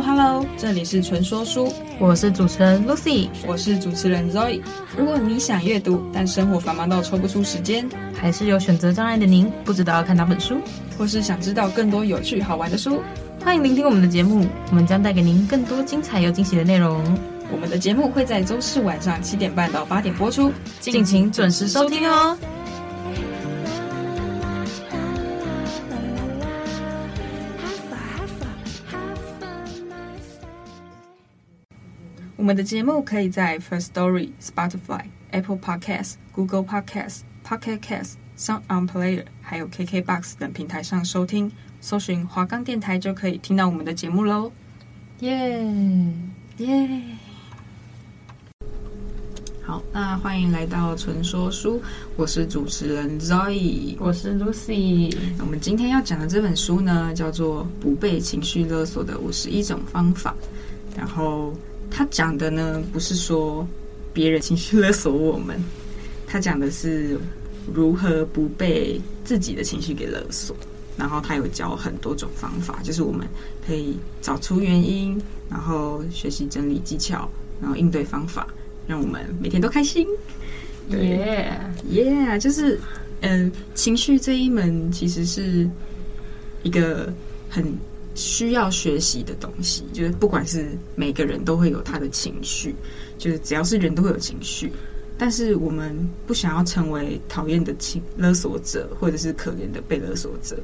Hello，这里是纯说书，我是主持人 Lucy，我是主持人 Zoe。如果你想阅读，但生活繁忙到抽不出时间，还是有选择障碍的您，不知道要看哪本书，或是想知道更多有趣好玩的书，欢迎聆听我们的节目，我们将带给您更多精彩又惊喜的内容。我们的节目会在周四晚上七点半到八点播出，敬请准时收听哦。我们的节目可以在 First Story、Spotify、Apple Podcasts、Google Podcasts、Pocket Casts、Sound On Player，还有 KKBox 等平台上收听，搜寻华冈电台就可以听到我们的节目喽！耶耶！好，那欢迎来到纯说书，我是主持人 Zoe，我是 Lucy。我们今天要讲的这本书呢，叫做《不被情绪勒索的五十一种方法》，然后。他讲的呢，不是说别人情绪勒索我们，他讲的是如何不被自己的情绪给勒索。然后他有教很多种方法，就是我们可以找出原因，然后学习整理技巧，然后应对方法，让我们每天都开心。耶耶，yeah, 就是嗯，情绪这一门其实是一个很。需要学习的东西，就是不管是每个人都会有他的情绪，就是只要是人都会有情绪，但是我们不想要成为讨厌的情勒索者，或者是可怜的被勒索者。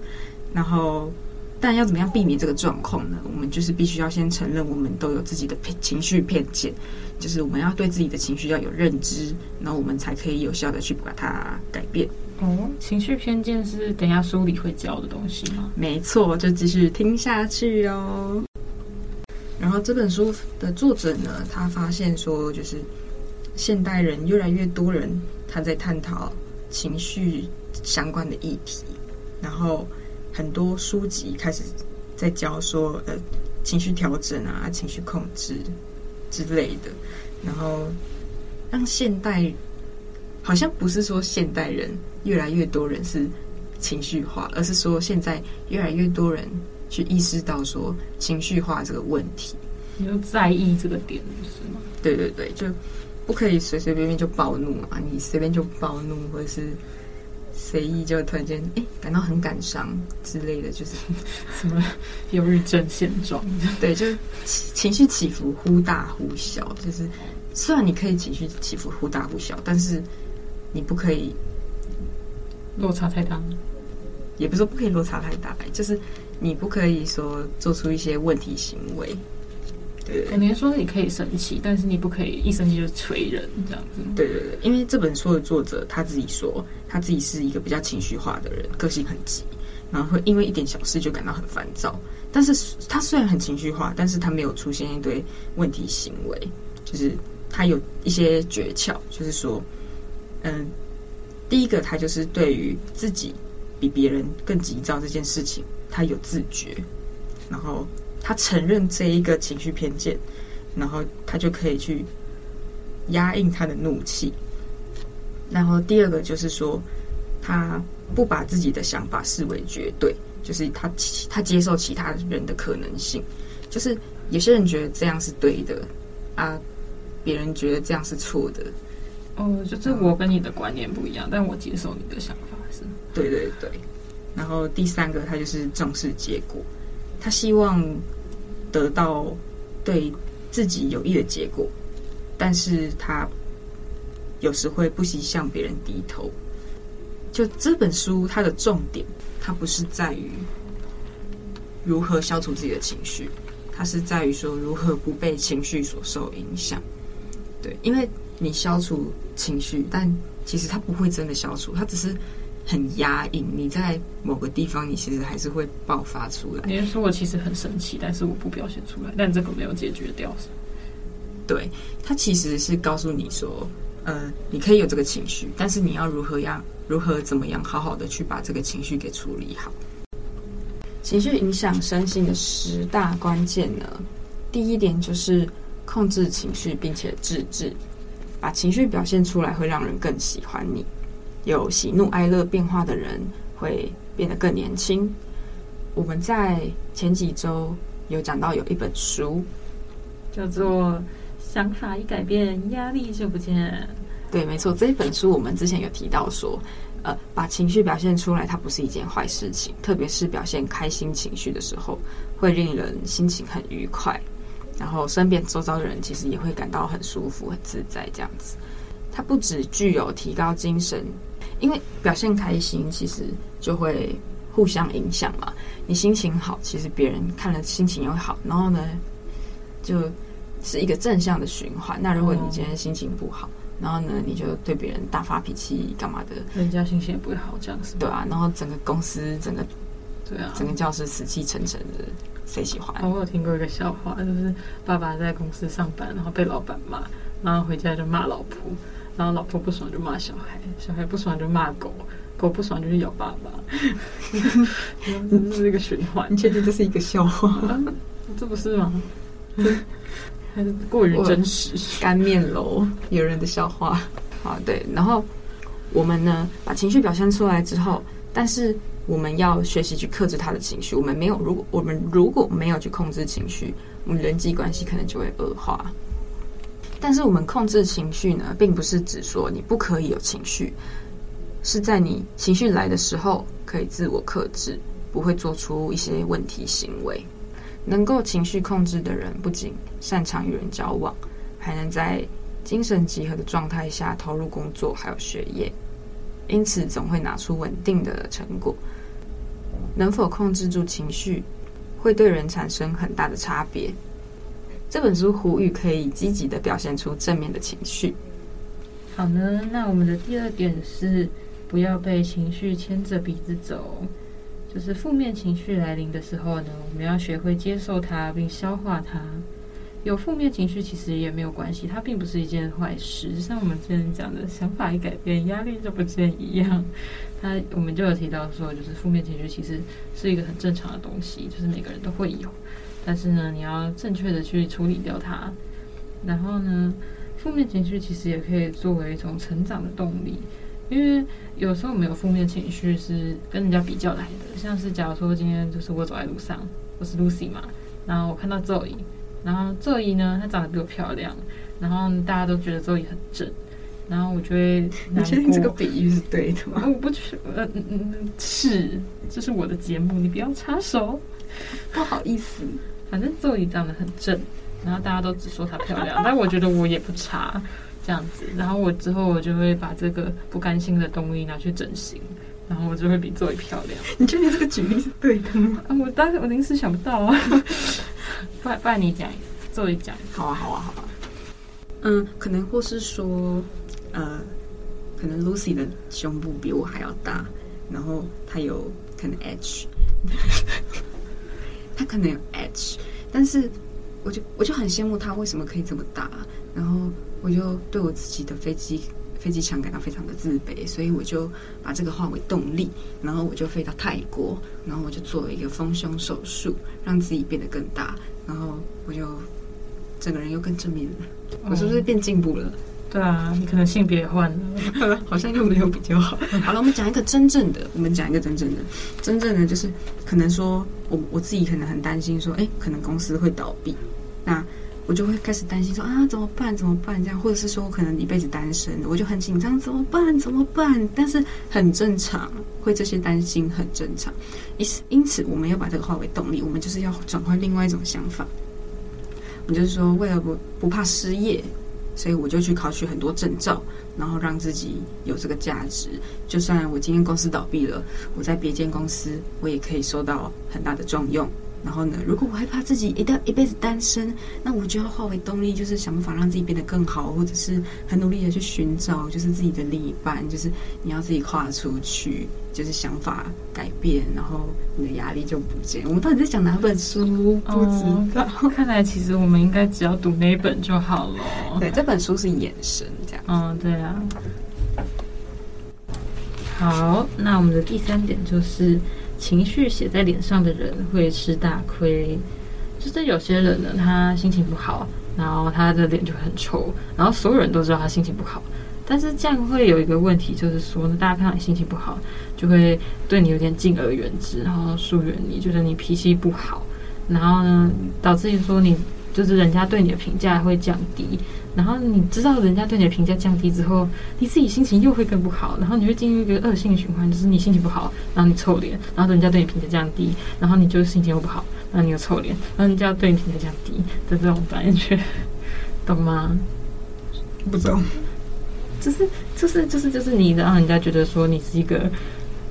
然后，但要怎么样避免这个状况呢？我们就是必须要先承认，我们都有自己的情绪偏见，就是我们要对自己的情绪要有认知，然后我们才可以有效的去把它改变。哦，情绪偏见是等下书里会教的东西吗？没错，就继续听下去哦。然后这本书的作者呢，他发现说，就是现代人越来越多人他在探讨情绪相关的议题，然后很多书籍开始在教说，呃，情绪调整啊，情绪控制之类的，然后让现代。好像不是说现代人越来越多人是情绪化，而是说现在越来越多人去意识到说情绪化这个问题，你就在意这个点是吗？对对对，就不可以随随便便就暴怒嘛，你随便就暴怒，或者是随意就突然间哎感到很感伤之类的，就是 什么忧郁症现状。对，就情绪起伏忽大忽小，就是虽然你可以情绪起伏忽大忽小，但是。你不可以落差太大，也不是说不可以落差太大，就是你不可以说做出一些问题行为。对，可能说你可以生气，但是你不可以一生气就捶人这样子。对对对，因为这本书的作者他自己说，他自己是一个比较情绪化的人，个性很急，然后会因为一点小事就感到很烦躁。但是他虽然很情绪化，但是他没有出现一堆问题行为，就是他有一些诀窍，就是说。嗯，第一个，他就是对于自己比别人更急躁这件事情，他有自觉，然后他承认这一个情绪偏见，然后他就可以去压抑他的怒气。然后第二个就是说，他不把自己的想法视为绝对，就是他他接受其他人的可能性，就是有些人觉得这样是对的啊，别人觉得这样是错的。哦，就是我跟你的观念不一样，但我接受你的想法是。对对对，然后第三个，他就是重视结果，他希望得到对自己有益的结果，但是他有时会不惜向别人低头。就这本书，它的重点，它不是在于如何消除自己的情绪，它是在于说如何不被情绪所受影响。对，因为。你消除情绪，但其实它不会真的消除，它只是很压抑。你在某个地方，你其实还是会爆发出来。你说我其实很生气，但是我不表现出来，但这个没有解决掉。对，它其实是告诉你说，呃，你可以有这个情绪，但是你要如何样，如何怎么样，好好的去把这个情绪给处理好。情绪影响身心的十大关键呢，第一点就是控制情绪，并且自制，把情绪表现出来会让人更喜欢你。有喜怒哀乐变化的人会变得更年轻。我们在前几周有讲到有一本书叫做《想法一改变，压力就不见》。对，没错，这一本书我们之前有提到说，呃，把情绪表现出来，它不是一件坏事情，特别是表现开心情绪的时候，会令人心情很愉快，然后身边周遭的人其实也会感到很舒服、很自在这样子。它不只具有提高精神。因为表现开心，其实就会互相影响嘛。你心情好，其实别人看了心情也会好，然后呢，就是一个正向的循环。那如果你今天心情不好，然后呢，你就对别人大发脾气干嘛的，人家心情也不会好，这样子。对啊，然后整个公司，整个对啊，整个教室死气沉沉的，谁喜欢？我有听过一个笑话，就是爸爸在公司上班，然后被老板骂，然后回家就骂老婆。然后老婆不爽就骂小孩，小孩不爽就骂狗，狗不爽就去咬爸爸，这是一个循环。你确定这是一个笑话？啊、这不是吗？还是过于真实？干面楼有人的笑话好，对。然后我们呢，把情绪表现出来之后，但是我们要学习去克制他的情绪。我们没有，如果我们如果没有去控制情绪，我们人际关系可能就会恶化。但是我们控制情绪呢，并不是指说你不可以有情绪，是在你情绪来的时候可以自我克制，不会做出一些问题行为。能够情绪控制的人，不仅擅长与人交往，还能在精神集合的状态下投入工作还有学业，因此总会拿出稳定的成果。能否控制住情绪，会对人产生很大的差别。这本书呼吁可以积极的表现出正面的情绪。好呢，那我们的第二点是不要被情绪牵着鼻子走。就是负面情绪来临的时候呢，我们要学会接受它并消化它。有负面情绪其实也没有关系，它并不是一件坏事。像我们之前讲的想法一改变，压力就不见一样。它我们就有提到说，就是负面情绪其实是一个很正常的东西，就是每个人都会有。但是呢，你要正确的去处理掉它。然后呢，负面情绪其实也可以作为一种成长的动力，因为有时候我们有负面情绪是跟人家比较来的。像是假如说今天就是我走在路上，我是 Lucy 嘛，然后我看到 Zoe，然后 Zoe 呢，她长得比我漂亮，然后大家都觉得 Zoe 很正，然后我就会难过。你确定这个比喻是对的吗？我不去，呃嗯嗯，是，这是我的节目，你不要插手，不好意思。反正 Zoe 长得很正，然后大家都只说她漂亮，但我觉得我也不差，这样子。然后我之后我就会把这个不甘心的东西拿去整形，然后我就会比 Zoe 漂亮。你确定这个举例是对的吗？啊，我当时我临时想不到啊。不然不然你讲，Zoe 讲。好啊，好啊，好啊。嗯，可能或是说，呃，可能 Lucy 的胸部比我还要大，然后她有可能 H。她可能有 H，但是我就我就很羡慕她为什么可以这么大，然后我就对我自己的飞机飞机场感到非常的自卑，所以我就把这个化为动力，然后我就飞到泰国，然后我就做了一个丰胸手术，让自己变得更大，然后我就整个人又更正面了。我是不是变进步了？嗯对啊，你可能性别也换了，好像又没有比较好。好了，我们讲一个真正的，我们讲一个真正的，真正的就是可能说，我我自己可能很担心说，哎，可能公司会倒闭，那我就会开始担心说啊，怎么办？怎么办？这样，或者是说我可能一辈子单身，我就很紧张，怎么办？怎么办？但是很正常，会这些担心很正常。因此，因此我们要把这个化为动力，我们就是要转换另外一种想法。我们就是说，为了不不怕失业。所以我就去考取很多证照，然后让自己有这个价值。就算我今天公司倒闭了，我在别间公司我也可以受到很大的重用，然后呢，如果我害怕自己一定要一辈子单身，那我就要化为动力，就是想办法让自己变得更好，或者是很努力的去寻找，就是自己的另一半，就是你要自己跨出去，就是想法改变，然后你的压力就不见。我们到底在讲哪本书？不知道。哦，看来其实我们应该只要读那本就好了。对，这本书是眼神这样。嗯，对啊。好，那我们的第三点就是。情绪写在脸上的人会吃大亏，就是有些人呢，他心情不好，然后他的脸就很臭，然后所有人都知道他心情不好，但是这样会有一个问题，就是说呢，大家看到你心情不好，就会对你有点敬而远之，然后疏远你，觉得你脾气不好，然后呢，导致于说你就是人家对你的评价会降低。然后你知道人家对你的评价降低之后，你自己心情又会更不好，然后你会进入一个恶性循环，就是你心情不好，然后你臭脸，然后人家对你评价降低，然后你就心情又不好，然后你又臭脸，然后人家对你评价降低的这种感觉，懂吗？不懂，就是就是就是就是你让人家觉得说你是一个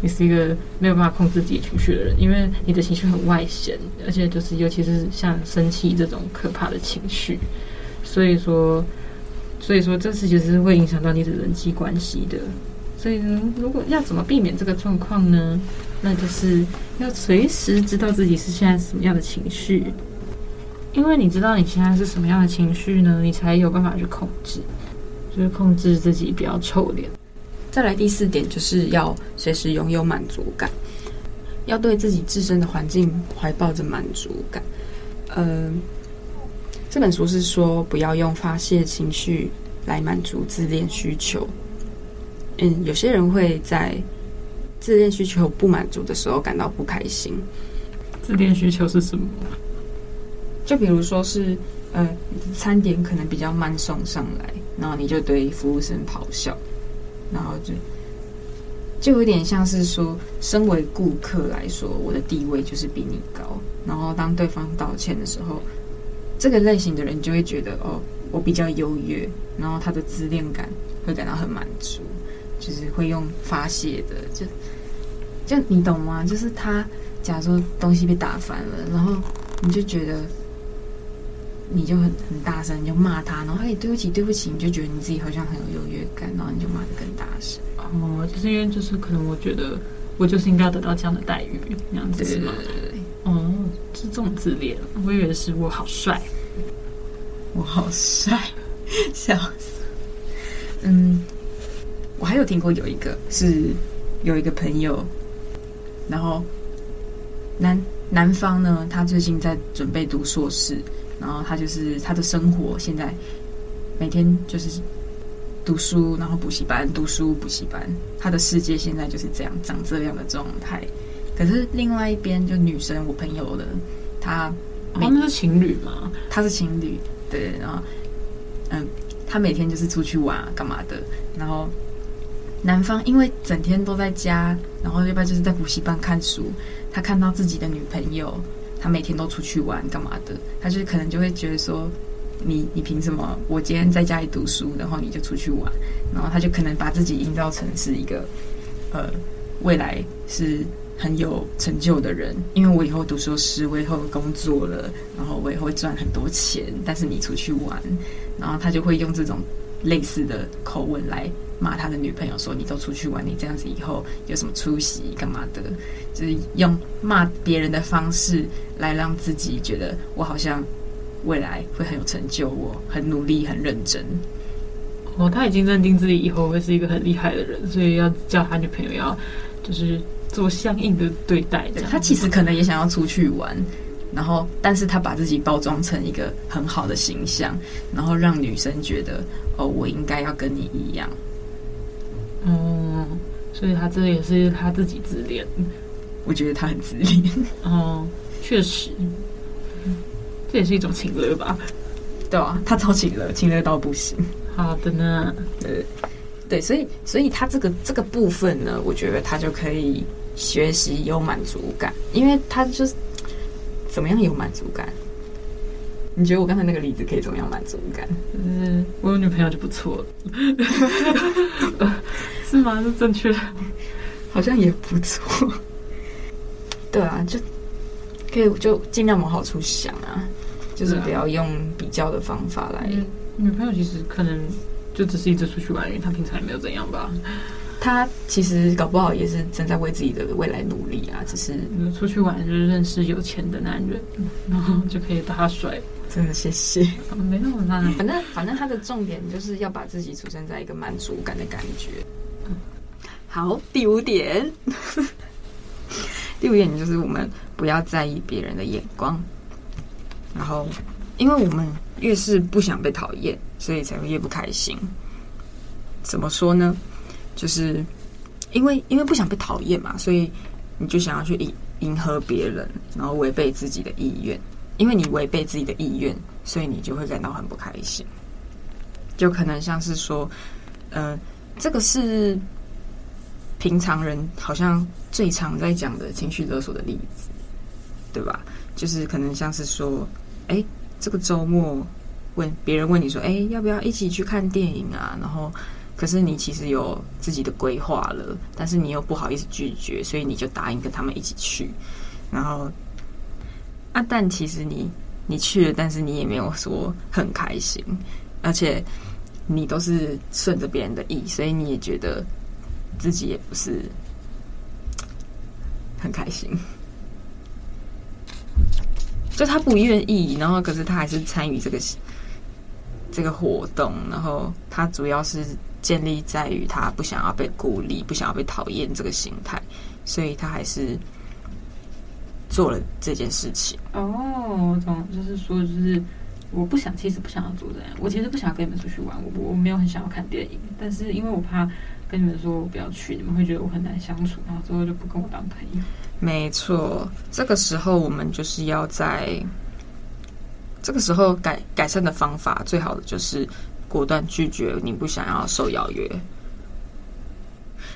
你是一个没有办法控制自己情绪的人，因为你的情绪很外显，而且就是尤其是像生气这种可怕的情绪。所以说，所以说，这事其实是会影响到你的人际关系的。所以呢，如果要怎么避免这个状况呢？那就是要随时知道自己是现在什么样的情绪，因为你知道你现在是什么样的情绪呢，你才有办法去控制，就是控制自己不要臭脸。再来第四点，就是要随时拥有满足感，要对自己自身的环境怀抱着满足感。嗯、呃。这本书是说，不要用发泄情绪来满足自恋需求。嗯，有些人会在自恋需求不满足的时候感到不开心。自恋需求是什么？就比如说是，呃，餐点可能比较慢送上来，然后你就对服务生咆哮，然后就就有点像是说，身为顾客来说，我的地位就是比你高。然后当对方道歉的时候。这个类型的人就会觉得哦，我比较优越，然后他的自恋感会感到很满足，就是会用发泄的，就就你懂吗？就是他假如说东西被打翻了，然后你就觉得你就很很大声，你就骂他，然后哎，对不起，对不起，你就觉得你自己好像很有优越感，然后你就骂得更大声。哦，就是因为就是可能我觉得我就是应该要得到这样的待遇，那样子是吗？哦，是这种自恋，我以为是我好帅，我好帅，笑死。嗯，我还有听过有一个是有一个朋友，然后男男方呢，他最近在准备读硕士，然后他就是他的生活现在每天就是读书，然后补习班，读书补习班，他的世界现在就是这样长这样的状态。可是另外一边就女生，我朋友的，她他们是情侣嘛？他是情侣，对，然后嗯，他每天就是出去玩干嘛的，然后男方因为整天都在家，然后要不然就是在补习班看书，他看到自己的女朋友，他每天都出去玩干嘛的，他就可能就会觉得说，你你凭什么？我今天在家里读书，然后你就出去玩，然后他就可能把自己营造成是一个呃，未来是。很有成就的人，因为我以后读硕士，我以后工作了，然后我也会赚很多钱。但是你出去玩，然后他就会用这种类似的口吻来骂他的女朋友，说你都出去玩，你这样子以后有什么出息干嘛的？就是用骂别人的方式来让自己觉得我好像未来会很有成就，我很努力很认真。哦，他已经认定自己以后会是一个很厉害的人，所以要叫他女朋友要就是。做相应的对待，他其实可能也想要出去玩，然后，但是他把自己包装成一个很好的形象，然后让女生觉得，哦，我应该要跟你一样。哦，所以他这也是他自己自恋。我觉得他很自恋。哦，确实，这也是一种情勒吧？对啊，他超情勒，情勒到不行。好的呢，对。对，所以，所以他这个这个部分呢，我觉得他就可以学习有满足感，因为他就是怎么样有满足感？你觉得我刚才那个例子可以怎么样满足感？嗯，我有女朋友就不错了，是吗？是正确的，好像也不错。对啊，就可以就尽量往好处想啊，就是不要用比较的方法来。嗯、女朋友其实可能就只是一直出去玩，因为她平常也没有怎样吧。她其实搞不好也是正在为自己的未来努力啊，只是出去玩就是认识有钱的男人，然后就可以把他甩。真的谢谢，没那么难。反正反正他的重点就是要把自己处身在一个满足感的感觉。好，第五点，第五点就是我们不要在意别人的眼光。然后，因为我们越是不想被讨厌，所以才会越不开心。怎么说呢？就是因为因为不想被讨厌嘛，所以你就想要去迎迎合别人，然后违背自己的意愿。因为你违背自己的意愿，所以你就会感到很不开心。就可能像是说，嗯、这个是平常人好像最常在讲的情绪勒索的例子，对吧？就是可能像是说，哎，这个周末问别人问你说，哎，要不要一起去看电影啊？然后可是你其实有自己的规划了，但是你又不好意思拒绝，所以你就答应跟他们一起去，然后。啊，但其实你你去了，但是你也没有说很开心，而且你都是顺着别人的意，所以你也觉得自己也不是很开心。就他不愿意，然后可是他还是参与这个这个活动，然后他主要是建立在于他不想要被孤立，不想要被讨厌这个心态，所以他还是。做了这件事情哦，我懂，就是说，就是我不想，其实不想要做这样。我其实不想要跟你们出去玩，我我没有很想要看电影，但是因为我怕跟你们说我不要去，你们会觉得我很难相处，然后之后就不跟我当朋友。没错，这个时候我们就是要在这个时候改改善的方法，最好的就是果断拒绝你不想要受邀约。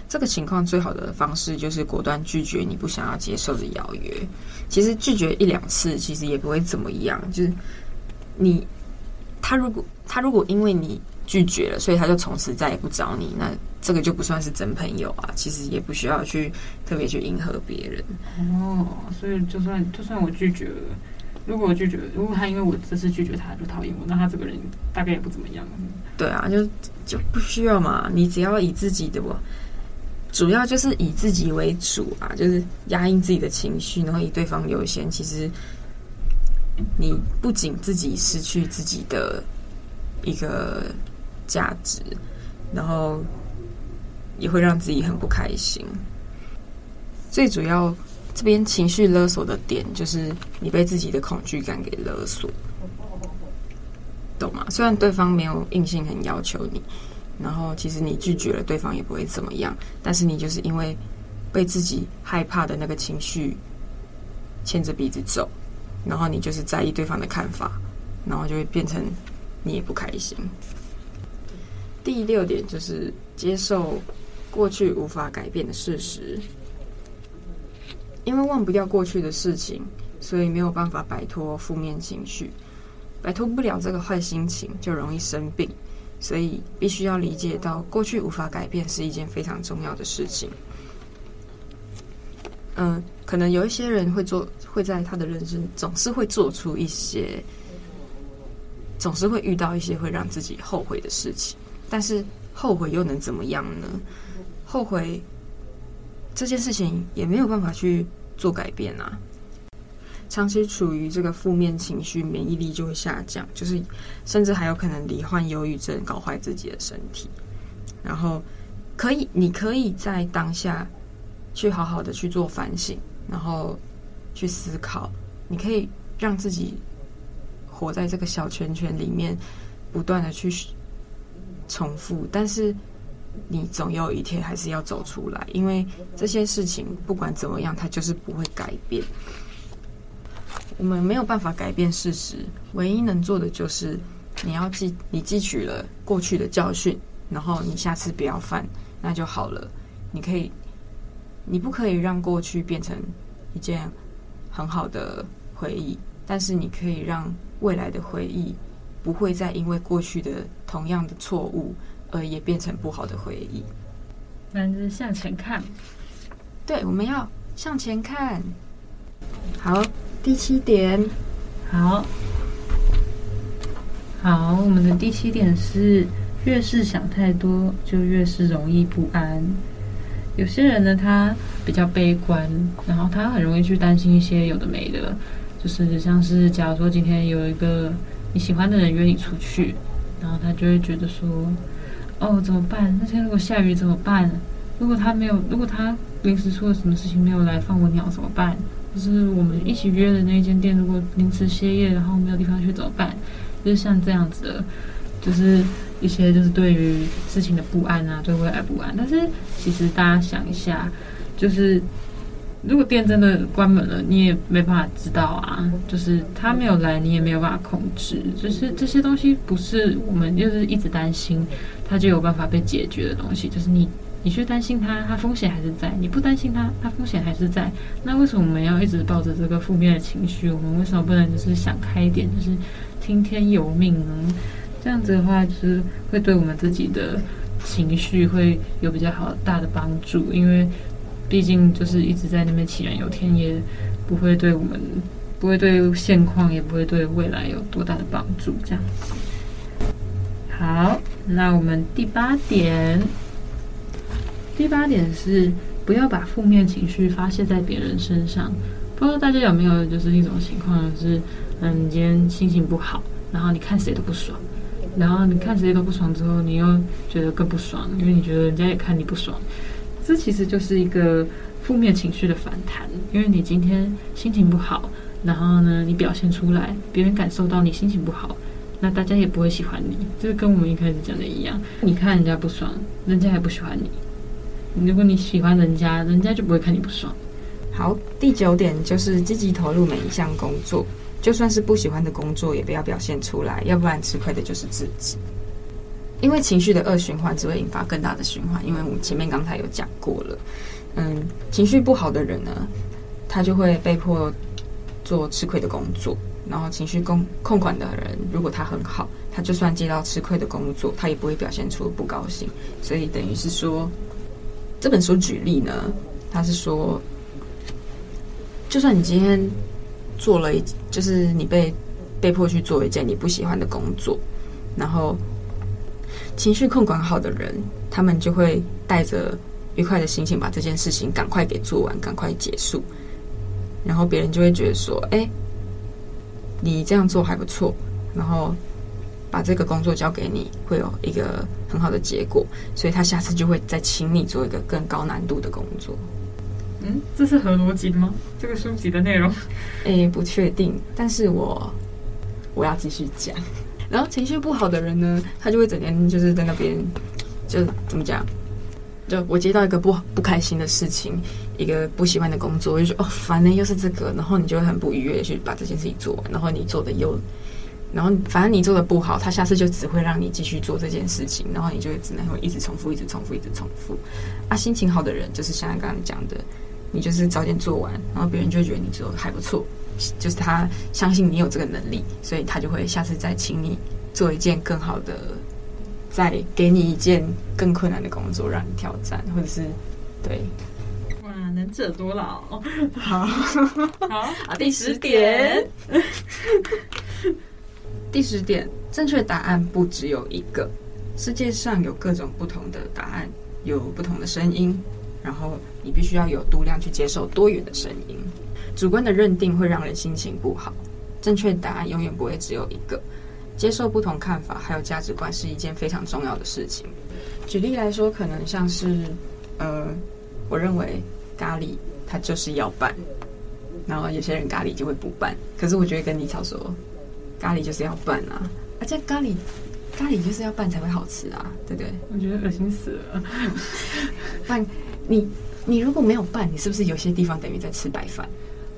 这个情况最好的方式就是果断拒绝你不想要接受的邀约。其实拒绝一两次，其实也不会怎么样。就是你他如果他如果因为你拒绝了，所以他就从此再也不找你，那这个就不算是真朋友啊。其实也不需要去特别去迎合别人。哦，所以就算就算我拒绝了，如果拒绝，如果他因为我这次拒绝他就讨厌我，那他这个人大概也不怎么样。对啊，就就不需要嘛。你只要以自己的我。主要就是以自己为主啊，就是压抑自己的情绪，然后以对方优先。其实你不仅自己失去自己的一个价值，然后也会让自己很不开心。最主要这边情绪勒索的点，就是你被自己的恐惧感给勒索，懂吗？虽然对方没有硬性很要求你。然后，其实你拒绝了对方也不会怎么样，但是你就是因为被自己害怕的那个情绪牵着鼻子走，然后你就是在意对方的看法，然后就会变成你也不开心。第六点就是接受过去无法改变的事实，因为忘不掉过去的事情，所以没有办法摆脱负面情绪，摆脱不了这个坏心情，就容易生病。所以必须要理解到，过去无法改变是一件非常重要的事情。嗯、可能有一些人会做，会在他的人生总是会做出一些，总是会遇到一些会让自己后悔的事情。但是后悔又能怎么样呢？后悔这件事情也没有办法去做改变啊。长期处于这个负面情绪，免疫力就会下降，就是甚至还有可能罹患忧郁症，搞坏自己的身体。然后可以，你可以在当下去好好的去做反省，然后去思考，你可以让自己活在这个小圈圈里面，不断的去重复。但是你总有一天还是要走出来，因为这些事情不管怎么样，它就是不会改变。我们没有办法改变事实，唯一能做的就是你要记，你汲取了过去的教训，然后你下次不要犯，那就好了。你可以，你不可以让过去变成一件很好的回忆，但是你可以让未来的回忆不会再因为过去的同样的错误而也变成不好的回忆。那就是向前看，对，我们要向前看。好。第七点，好，好，我们的第七点是，越是想太多，就越是容易不安。有些人呢，他比较悲观，然后他很容易去担心一些有的没的，就是像是假如说今天有一个你喜欢的人约你出去，然后他就会觉得说，哦，怎么办？那天如果下雨怎么办？如果他没有，如果他临时出了什么事情没有来放我鸟怎么办？就是我们一起约的那间店，如果临时歇业，然后没有地方去怎么办？就是像这样子的，就是一些就是对于事情的不安啊，对未来不安。但是其实大家想一下，就是如果店真的关门了，你也没办法知道啊。就是他没有来，你也没有办法控制。就是这些东西不是我们就是一直担心，他就有办法被解决的东西。就是你。你去担心它，它风险还是在；你不担心它，它风险还是在。那为什么我们要一直抱着这个负面的情绪？我们为什么不能就是想开一点，就是听天由命呢？这样子的话，就是会对我们自己的情绪会有比较好大的帮助。因为毕竟就是一直在那边杞人忧天，也不会对我们，不会对现况，也不会对未来有多大的帮助。这样子。好，那我们第八点。第八点是不要把负面情绪发泄在别人身上。不知道大家有没有就是一种情况，是嗯，你今天心情不好，然后你看谁都不爽，然后你看谁都不爽之后，你又觉得更不爽，因为你觉得人家也看你不爽。这其实就是一个负面情绪的反弹，因为你今天心情不好，然后呢，你表现出来，别人感受到你心情不好，那大家也不会喜欢你。就是跟我们一开始讲的一样，你看人家不爽，人家也不喜欢你。如果你喜欢人家，人家就不会看你不爽。好，第九点就是积极投入每一项工作，就算是不喜欢的工作，也不要表现出来，要不然吃亏的就是自己。因为情绪的恶循环只会引发更大的循环。因为我们前面刚才有讲过了，嗯，情绪不好的人呢，他就会被迫做吃亏的工作。然后情绪控控管的人，如果他很好，他就算接到吃亏的工作，他也不会表现出不高兴。所以等于是说。这本书举例呢，他是说，就算你今天做了一，就是你被被迫去做一件你不喜欢的工作，然后情绪控管好的人，他们就会带着愉快的心情把这件事情赶快给做完，赶快结束，然后别人就会觉得说，哎，你这样做还不错，然后。把这个工作交给你，会有一个很好的结果，所以他下次就会再请你做一个更高难度的工作。嗯，这是合逻辑的吗？这个书籍的内容？诶，不确定，但是我我要继续讲。然后情绪不好的人呢，他就会整天就是在那边，就怎么讲？就我接到一个不不开心的事情，一个不喜欢的工作，我就说哦，反正又是这个，然后你就会很不愉悦去把这件事情做完，然后你做的又。然后反正你做的不好，他下次就只会让你继续做这件事情，然后你就只能会一直重复，一直重复，一直重复。啊，心情好的人就是像刚刚讲的，你就是早点做完，然后别人就觉得你做的还不错，就是他相信你有这个能力，所以他就会下次再请你做一件更好的，再给你一件更困难的工作让你挑战，或者是对。哇，能者多劳。好，好，啊，第十点。第十点，正确答案不只有一个。世界上有各种不同的答案，有不同的声音，然后你必须要有度量去接受多元的声音。主观的认定会让人心情不好。正确答案永远不会只有一个。接受不同看法还有价值观是一件非常重要的事情。举例来说，可能像是，呃，我认为咖喱它就是要拌，然后有些人咖喱就会不拌。可是我觉得跟你吵说。咖喱就是要拌啊，而且咖喱，咖喱就是要拌才会好吃啊，对不对？我觉得恶心死了。拌，你你如果没有拌，你是不是有些地方等于在吃白饭？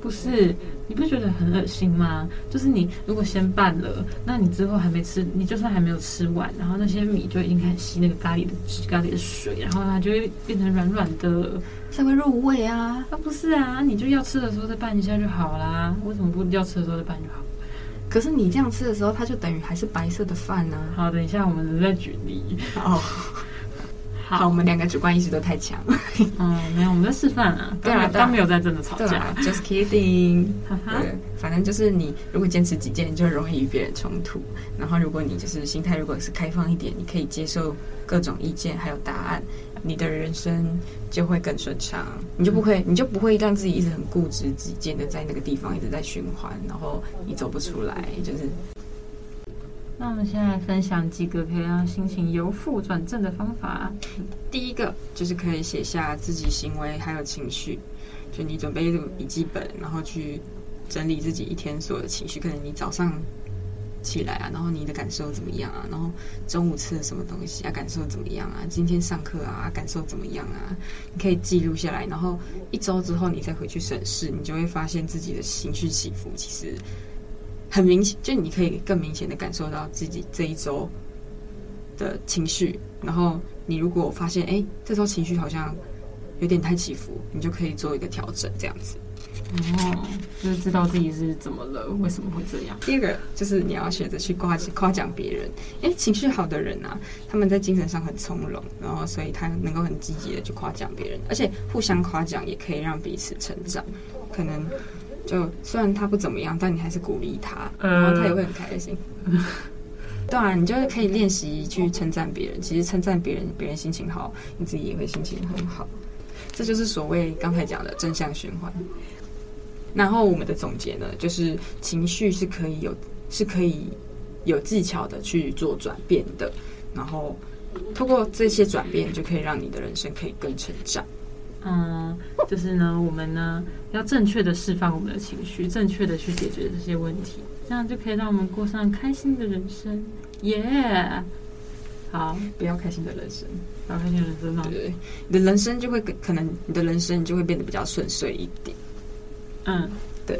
不是，你不觉得很恶心吗？就是你如果先拌了，那你之后还没吃，你就算还没有吃完，然后那些米就已经开始吸那个咖喱的咖喱的水，然后它就会变成软软的，才会入味啊。啊，不是啊，你就要吃的时候再拌一下就好啦。为什么不要吃的时候再拌就好？可是你这样吃的时候，它就等于还是白色的饭呢、啊。好，等一下我们再举例。哦，好，我们两个主观意识都太强。嗯，没有，我们在示范啊。对啊，他没有在真的吵架。Just kidding。对，反正就是你如果坚持己见，就容易与别人冲突。然后如果你就是心态如果是开放一点，你可以接受各种意见还有答案，你的人生就会更顺畅。你就不会，你就不会让自己一直很固执己见的在那个地方一直在循环，然后你走不出来，就是。那我们现在分享几个可以让心情由负转正的方法。第一个就是可以写下自己行为还有情绪，就你准备一个笔记本，然后去整理自己一天所有的情绪。可能你早上起来啊，然后你的感受怎么样啊？然后中午吃了什么东西啊？感受怎么样啊？今天上课啊，感受怎么样啊？你可以记录下来，然后一周之后你再回去审视，你就会发现自己的情绪起伏其实。很明显，就你可以更明显的感受到自己这一周的情绪。然后你如果发现，哎，这周情绪好像有点太起伏，你就可以做一个调整，这样子。哦，就是知道自己是怎么了，为什么会这样。第二个就是你要学着去夸夸奖别人。哎，情绪好的人啊，他们在精神上很从容，然后所以他能够很积极的去夸奖别人，而且互相夸奖也可以让彼此成长。可能。就虽然他不怎么样，但你还是鼓励他，然后他也会很开心。嗯、对啊，你就是可以练习去称赞别人。其实称赞别人，别人心情好，你自己也会心情很好。这就是所谓刚才讲的正向循环。然后我们的总结呢，就是情绪是可以有，是可以有技巧的去做转变的。然后通过这些转变，就可以让你的人生可以更成长。嗯，就是呢，我们呢要正确的释放我们的情绪，正确的去解决这些问题，这样就可以让我们过上开心的人生。耶、好，不要开心的人生，不要开心的人生，对对，你的人生就会可能，你的人生你就会变得比较顺遂一点。嗯，对。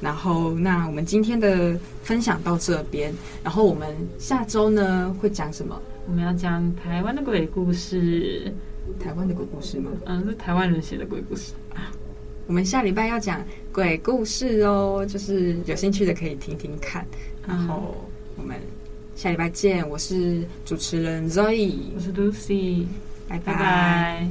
然后，那我们今天的分享到这边，然后我们下周呢会讲什么？我们要讲台湾的鬼故事。台湾的鬼故事吗？嗯，是台湾人写的鬼故事。我们下礼拜要讲鬼故事哦，就是有兴趣的可以听听看。然后我们下礼拜见，我是主持人 Zoe，我是 Lucy，拜拜。拜拜。